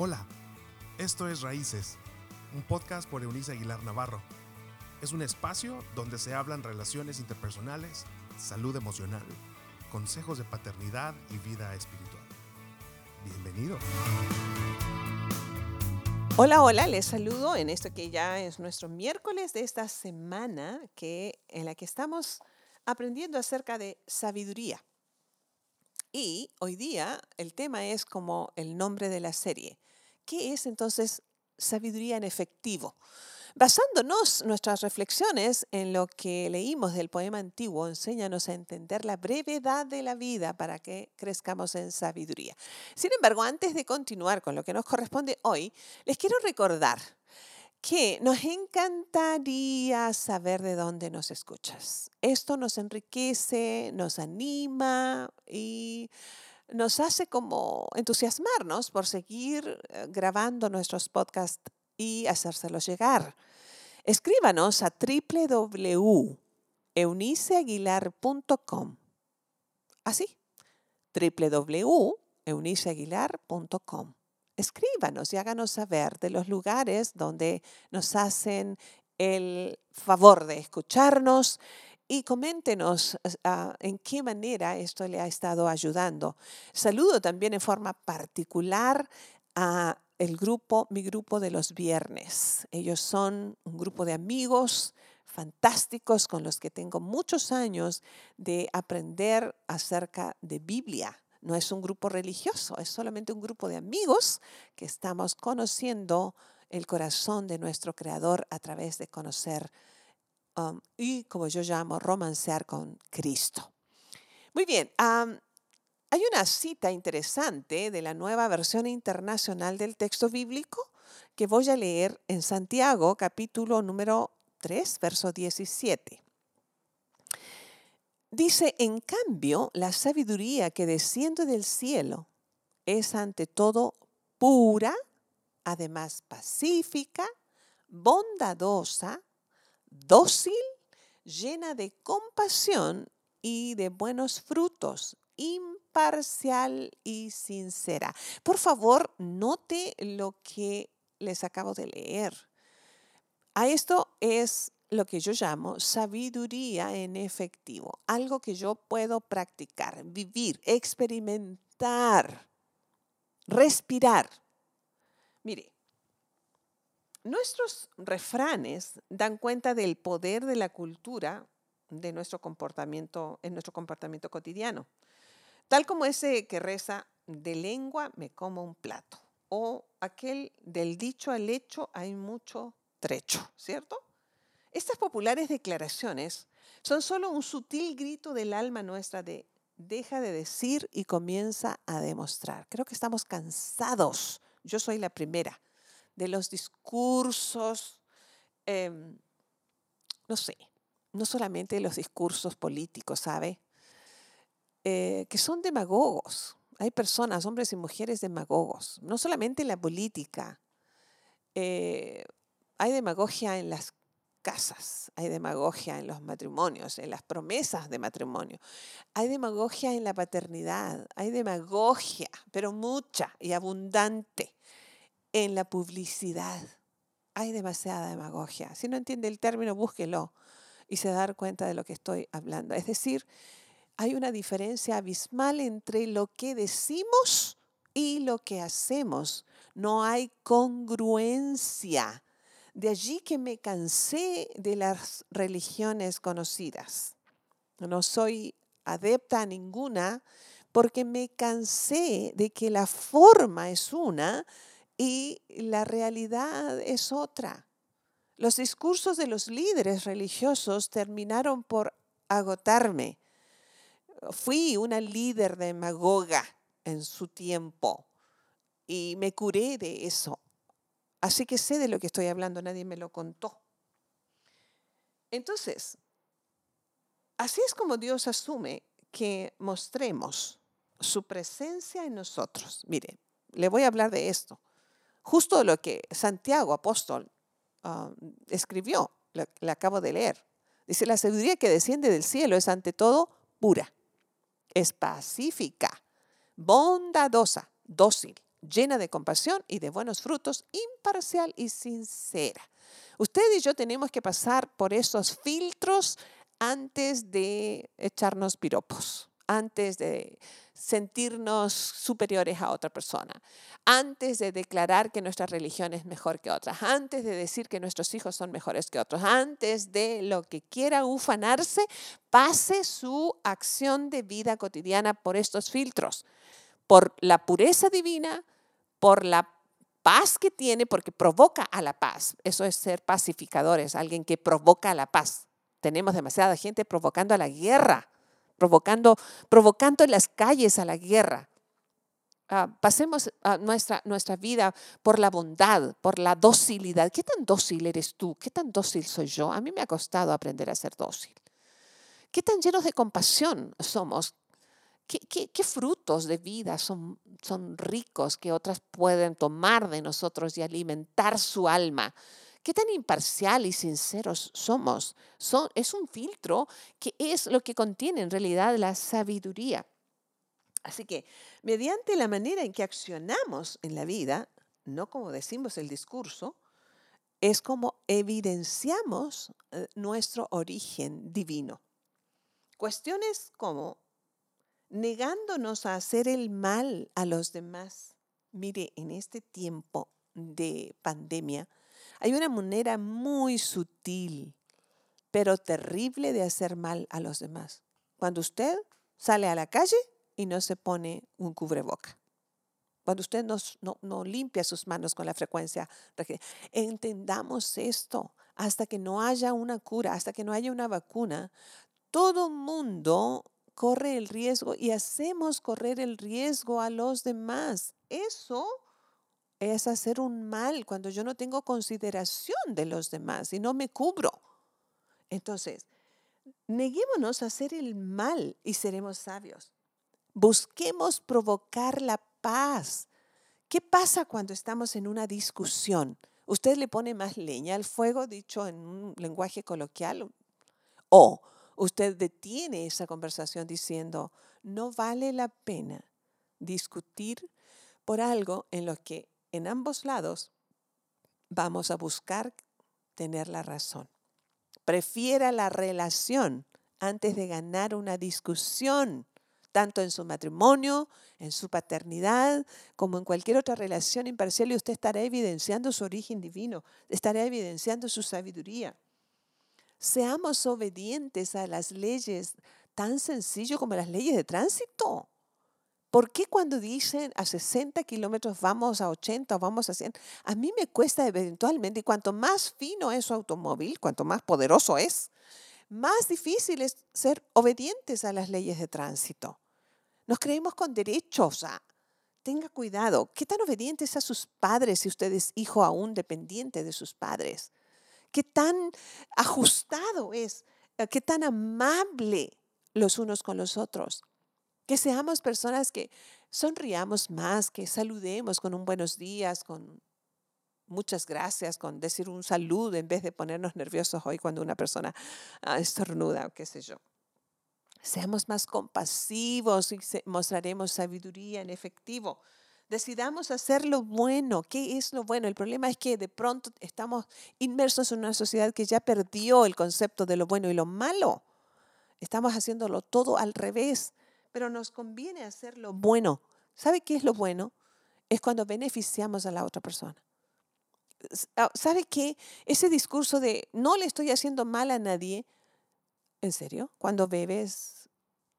Hola, esto es Raíces, un podcast por Eunice Aguilar Navarro. Es un espacio donde se hablan relaciones interpersonales, salud emocional, consejos de paternidad y vida espiritual. Bienvenido. Hola, hola, les saludo en esto que ya es nuestro miércoles de esta semana que, en la que estamos aprendiendo acerca de sabiduría. Y hoy día el tema es como el nombre de la serie, ¿Qué es entonces sabiduría en efectivo? Basándonos nuestras reflexiones en lo que leímos del poema antiguo, enséñanos a entender la brevedad de la vida para que crezcamos en sabiduría. Sin embargo, antes de continuar con lo que nos corresponde hoy, les quiero recordar que nos encantaría saber de dónde nos escuchas. Esto nos enriquece, nos anima y nos hace como entusiasmarnos por seguir eh, grabando nuestros podcasts y hacérselos llegar. Escríbanos a www.euniceaguilar.com. Así, www.euniceaguilar.com. Escríbanos y háganos saber de los lugares donde nos hacen el favor de escucharnos y coméntenos ah, en qué manera esto le ha estado ayudando. Saludo también en forma particular a el grupo, mi grupo de los viernes. Ellos son un grupo de amigos fantásticos con los que tengo muchos años de aprender acerca de Biblia. No es un grupo religioso, es solamente un grupo de amigos que estamos conociendo el corazón de nuestro Creador a través de conocer Um, y como yo llamo, romancear con Cristo. Muy bien, hay una cita interesante de la nueva versión internacional del texto bíblico que voy a leer en Santiago, capítulo número 3, verso 17. Dice, en cambio, la sabiduría que desciende del cielo es ante todo pura, además pacífica, bondadosa, dócil, llena de compasión y de buenos frutos, imparcial y sincera. Por favor, note lo que les acabo de leer. A esto es lo que yo llamo sabiduría en efectivo, algo que yo puedo practicar, vivir, experimentar, respirar. Mire, Nuestros refranes dan cuenta del poder de la cultura de nuestro comportamiento, en nuestro comportamiento cotidiano. Tal como ese que reza, de lengua me como un plato. O aquel del dicho al hecho hay mucho trecho, ¿cierto? Estas populares declaraciones son solo un sutil grito del alma nuestra de deja de decir y comienza a demostrar. Creo que estamos cansados. Yo soy la primera de los discursos, em, no sé, no solamente los discursos políticos, ¿sabe? Eh, que son demagogos. Hay personas, hombres y mujeres demagogos, no solamente en la política. Eh, hay demagogia en las casas, hay demagogia en los matrimonios, en las promesas de matrimonio, hay demagogia en la paternidad, hay demagogia, pero mucha y abundante en la publicidad. Hay demasiada demagogia. Si no entiende el término, búsquelo y se da cuenta de lo que estoy hablando. Es decir, hay una diferencia abismal entre lo que decimos y lo que hacemos. No hay congruencia. De allí que me cansé de las religiones conocidas. No soy adepta a ninguna porque me cansé de que la forma es una y la realidad es otra. Los discursos de los líderes religiosos terminaron por agotarme. Fui una líder demagoga en su tiempo y me curé de eso. Así que sé de lo que estoy hablando, nadie me lo contó. Entonces, así es como Dios asume que mostremos su presencia en nosotros. Mire, le voy a hablar de esto justo lo que Santiago, apóstol, ah, escribió, le acabo de leer. Dice, la sabiduría que desciende del cielo es ante todo pura, es pacífica, bondadosa, dócil, llena de compasión y de buenos frutos, imparcial y sincera. Usted y yo tenemos que pasar por esos filtros antes de echarnos piropos, antes de sentirnos superiores a otra persona, antes de declarar que nuestra religión es mejor que otras, antes de decir que nuestros hijos son mejores que otros, antes de lo que quiera ufanarse, pase su acción de vida cotidiana por estos filtros, por la pureza divina, por la paz que tiene, porque provoca a la paz. Eso es ser pacificadores, alguien que provoca a la paz. Tenemos demasiada gente provocando a la guerra provocando, provocando en las calles a la guerra. Ah, pasemos nuestra, nuestra vida por la bondad, por la docilidad. ¿Qué tan dócil eres tú? ¿Qué tan dócil soy yo? A mí me ha costado aprender a ser dócil. ¿Qué tan llenos de compasión somos? ¿Qué, qué, frutos de vida son, son ricos que otras pueden tomar de nosotros y alimentar su alma? ¿Qué tan imparcial y sinceros somos? Es un filtro que es lo que contiene en realidad la sabiduría. Así que mediante la manera en que accionamos en la vida, no como decimos el discurso, es como evidenciamos eh, nuestro origen divino. Cuestiones como negándonos a hacer el mal a los demás. Mire, en este tiempo de pandemia, hay una manera muy sutil, pero terrible de hacer mal a los demás. Cuando usted sale a la calle y no se pone un cubreboca. Cuando usted no, no, limpia sus manos con la frecuencia. Entendamos esto. Hasta que no haya una cura, hasta que no haya una vacuna, todo mundo corre el riesgo y hacemos correr el riesgo a los demás. Eso es hacer un mal cuando yo no tengo consideración de los demás y no me cubro. Entonces, neguémonos a hacer el mal y seremos sabios. Busquemos provocar la paz. ¿Qué pasa cuando estamos en una discusión? Usted le pone más leña al fuego, dicho en un lenguaje coloquial, o usted detiene esa conversación diciendo, no vale la pena discutir por algo en lo que en ambos lados vamos a buscar tener la razón. Prefiera la relación antes de ganar una discusión, tanto en su matrimonio, en su paternidad, como en cualquier otra relación imparcial, y usted estará evidenciando su origen divino, estará evidenciando su sabiduría. Seamos obedientes a las leyes tan sencillo como las leyes de tránsito. ¿Por qué cuando dicen a 60 kilómetros vamos a 80 o vamos a 100? A mí me cuesta eventualmente, y cuanto más fino es su automóvil, cuanto más poderoso es, más difícil es ser obedientes a las leyes de tránsito. Nos creemos con derechos a... Tenga cuidado, ¿qué tan obedientes a sus padres si usted es hijo aún dependiente de sus padres? ¿Qué tan ajustado es? ¿Qué tan amable los unos con los otros? Que seamos personas que sonriamos más, que saludemos con un buenos días, con muchas gracias, con decir un saludo en vez de ponernos nerviosos hoy cuando una persona ah, estornuda o qué sé yo. Seamos más compasivos y mostraremos sabiduría en efectivo. Decidamos hacer lo bueno. ¿Qué es lo bueno? El problema es que de pronto estamos inmersos en una sociedad que ya perdió el concepto de lo bueno y lo malo. Estamos haciéndolo todo al revés pero nos conviene hacer lo bueno. ¿Sabe qué es lo bueno? Es cuando beneficiamos a la otra persona. Ah, ¿Sabe qué? Ese discurso de no le estoy haciendo mal a nadie, ¿en serio? Cuando bebes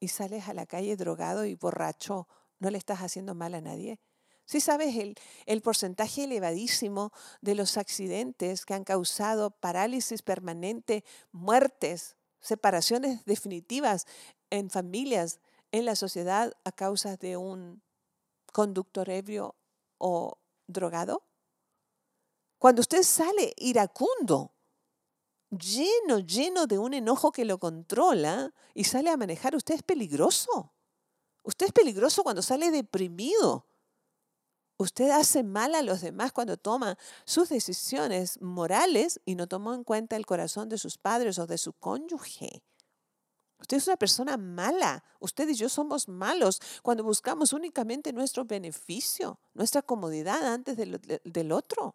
y sales a la calle drogado y borracho, ¿no le estás haciendo mal a nadie? Sí sabes el, el porcentaje elevadísimo de los accidentes que han causado parálisis permanente, muertes, separaciones definitivas en familias en la sociedad a causa de un conductor ebrio o drogado? Cuando usted sale iracundo, lleno, lleno de un enojo que lo controla y sale a manejar, usted es peligroso. Usted es peligroso cuando sale deprimido. Usted hace mal a los demás cuando toma sus decisiones morales y no tomó en cuenta el corazón de sus padres o de su cónyuge. Usted es una persona mala. Usted y yo somos malos cuando buscamos únicamente nuestro beneficio, nuestra comodidad antes del, otro.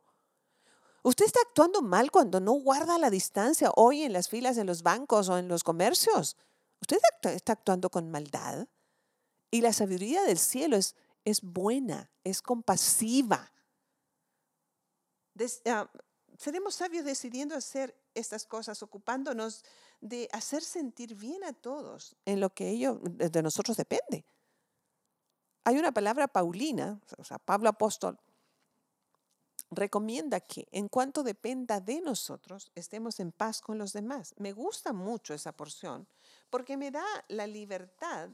Usted está actuando mal cuando no guarda la distancia hoy en las filas en los bancos o en los comercios. Usted está actuando con maldad. Y la sabiduría del cielo es, es buena, es compasiva. Ah, seremos sabios decidiendo hacer estas cosas, ocupándonos de hacer sentir bien a todos en lo que ellos, de nosotros depende. Hay una palabra paulina, o sea, Pablo apóstol, recomienda que en cuanto dependa de nosotros, estemos en paz con los demás. Me gusta mucho esa porción porque me da la libertad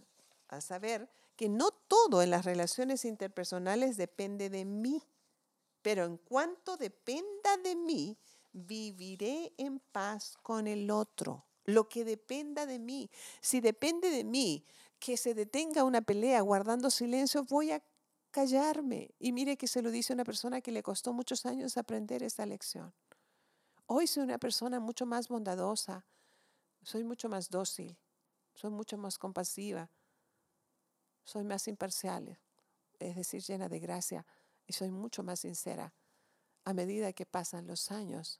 a saber que no todo en las relaciones interpersonales depende de mí, pero en cuanto dependa de mí, viviré en paz con el otro lo que dependa de mí. Si depende de mí que se detenga una pelea guardando silencio, voy a callarme. Y mire que se lo dice una persona que le costó muchos años aprender esta lección. Hoy soy una persona mucho más bondadosa, soy mucho más dócil, soy mucho más compasiva, soy más imparcial, es decir, llena de gracia y soy mucho más sincera. A medida que pasan los años,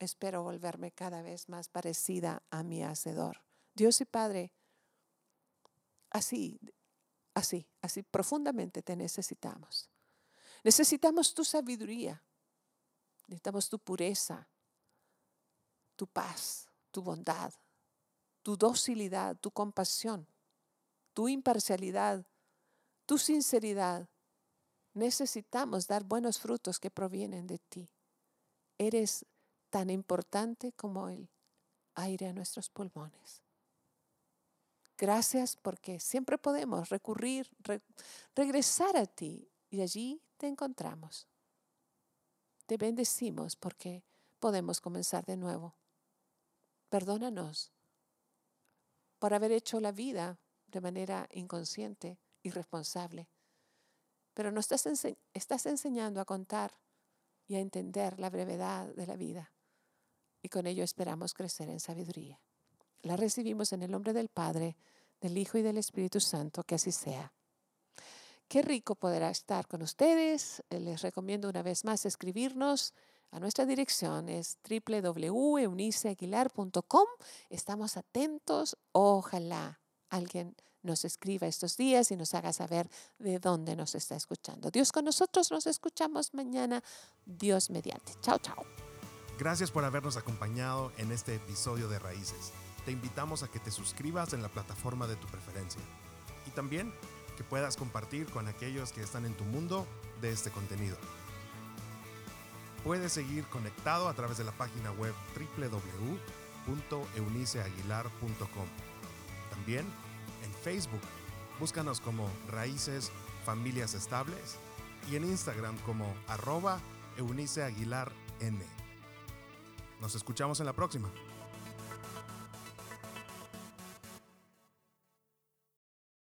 espero volverme cada vez más parecida a mi Hacedor. Dios y Padre, así, así, así profundamente te necesitamos. Necesitamos tu sabiduría, necesitamos tu pureza, tu paz, tu bondad, tu docilidad, tu compasión, tu imparcialidad, tu sinceridad. Necesitamos dar buenos frutos que provienen de ti. Eres tan importante como el aire a nuestros pulmones. Gracias porque siempre podemos recurrir, regresar a ti y allí te encontramos. Te bendecimos porque podemos comenzar de nuevo. Perdónanos por haber hecho la vida de manera inconsciente, irresponsable. Pero nos estás, estás enseñando a contar y a entender la brevedad de la vida y con ello esperamos crecer en sabiduría. La recibimos en el nombre del Padre, del Hijo y del Espíritu Santo, que así sea. Qué rico podrá estar con ustedes. Les recomiendo una vez más escribirnos a nuestra dirección es www.euniceaguilar.com. Estamos atentos. Ojalá alguien nos escriba estos días y nos haga saber de dónde nos está escuchando. Dios con nosotros, nos escuchamos mañana. Dios mediante. Chao, chao. Gracias por habernos acompañado en este episodio de Raíces. Te invitamos a que te suscribas en la plataforma de tu preferencia y también que puedas compartir con aquellos que están en tu mundo de este contenido. Puedes seguir conectado a través de la página web www.euniceaguilar.com. También en Facebook, búscanos como Raíces Familias Estables y en Instagram como arroba Eunice Aguilar N. Nos escuchamos en la próxima.